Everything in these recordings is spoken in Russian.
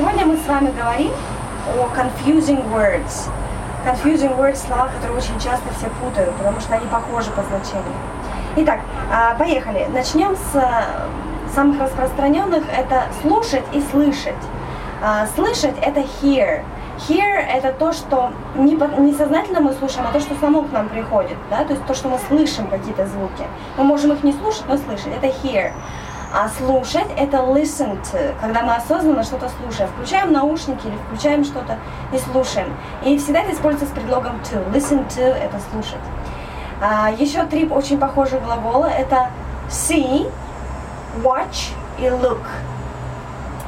Сегодня мы с вами говорим о confusing words. Confusing words – слова, которые очень часто все путают, потому что они похожи по значению. Итак, а, поехали. Начнем с э, самых распространенных. Это слушать и слышать. А, слышать – это hear. Hear – это то, что не, не мы слушаем, а то, что само к нам приходит. Да? То есть то, что мы слышим какие-то звуки. Мы можем их не слушать, но слышать. Это hear. А слушать – это listen to, когда мы осознанно что-то слушаем. Включаем наушники или включаем что-то и слушаем. И всегда это используется с предлогом to. Listen to – это слушать. А, еще три очень похожих глагола – это see, watch и look.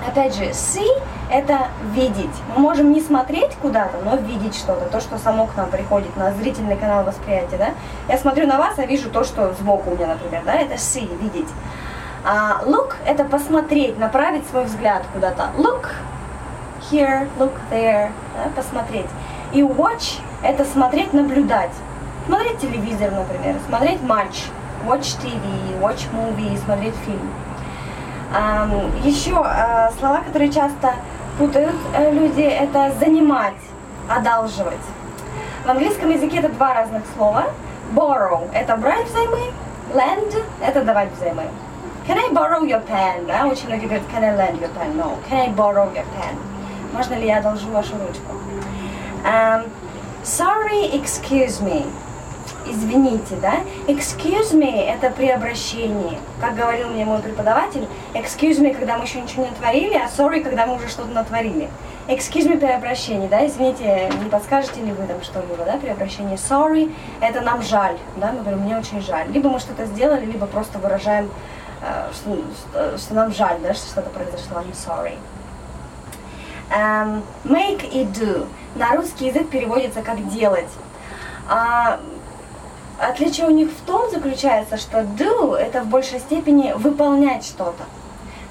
Опять же, see – это видеть. Мы можем не смотреть куда-то, но видеть что-то, то, что само к нам приходит на зрительный канал восприятия. Да? Я смотрю на вас, а вижу то, что сбоку у меня, например. Да? Это see – видеть. А look – это посмотреть, направить свой взгляд куда-то. Look here, look there, да, посмотреть. И watch – это смотреть, наблюдать. Смотреть телевизор, например, смотреть матч, watch TV, watch movie, смотреть фильм. Um, еще uh, слова, которые часто путают uh, люди, это занимать, одалживать. В английском языке это два разных слова. Borrow – это брать взаймы, lend – это давать взаймы. Can I borrow your pen? Да, очень многие говорят, can I lend your pen? No. Can I borrow your pen? Можно ли я одолжу вашу ручку? Um, sorry, excuse me. Извините, да? Excuse me – это при обращении. Как говорил мне мой преподаватель, excuse me, когда мы еще ничего не натворили, а sorry, когда мы уже что-то натворили. Excuse me при обращении, да, извините, не подскажете ли вы там что-либо, да, при обращении. Sorry – это нам жаль, да, мы говорим, мне очень жаль. Либо мы что-то сделали, либо просто выражаем что, что, что нам жаль, да, что что-то произошло, I'm sorry. Um, make и do на русский язык переводится как делать. А, отличие у них в том заключается, что do это в большей степени выполнять что-то.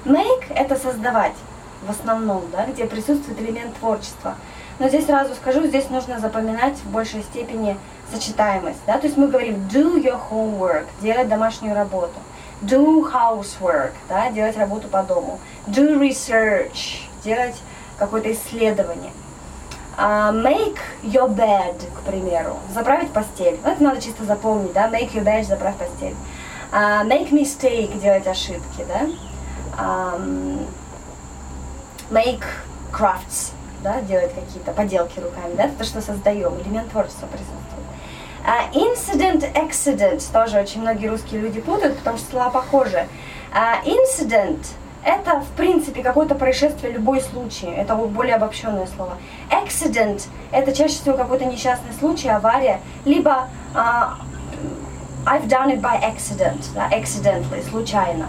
Make это создавать в основном, да, где присутствует элемент творчества. Но здесь сразу скажу, здесь нужно запоминать в большей степени сочетаемость. Да? То есть мы говорим do your homework, делать домашнюю работу do housework, да, делать работу по дому, do research, делать какое-то исследование. Uh, make your bed, к примеру, заправить постель. Ну, это надо чисто запомнить, да, make your bed, заправь постель. Uh, make mistake, делать ошибки, да. Um, make crafts, да, делать какие-то поделки руками, да, то, что создаем, элемент творчества присутствует. Incident, accident тоже очень многие русские люди путают, потому что слова похожи. Incident это, в принципе, какое-то происшествие, любой случай. Это более обобщенное слово. Accident – это чаще всего какой-то несчастный случай, авария, либо uh, I've done it by accident, да, accidentally, случайно.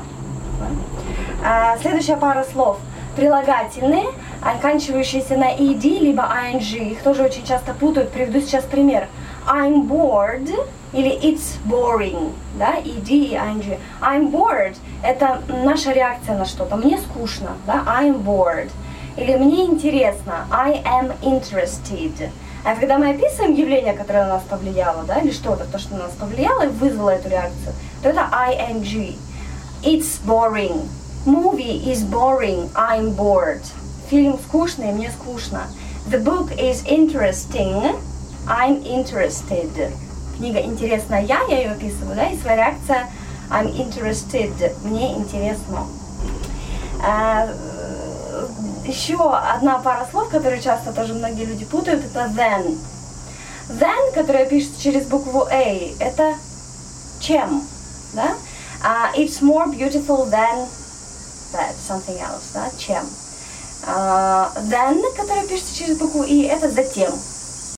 Uh, следующая пара слов. Прилагательные, оканчивающиеся на ed, либо ing. Их тоже очень часто путают. Приведу сейчас пример. I'm bored или it's boring, да, ed и ing. I'm bored – это наша реакция на что-то. Мне скучно, да, I'm bored. Или мне интересно, I am interested. А когда мы описываем явление, которое на нас повлияло, да, или что-то, то, что на нас повлияло и вызвало эту реакцию, то это ing. It's boring. Movie is boring. I'm bored. Фильм скучный, мне скучно. The book is interesting. I'm interested. Книга интересная, я, я ее описываю, да, и своя реакция I'm interested, мне интересно. А, еще одна пара слов, которые часто тоже многие люди путают, это then. Then, которая пишется через букву A, это чем, да? Uh, it's more beautiful than that, something else, да, чем. Uh, then, которая пишется через букву И, это затем.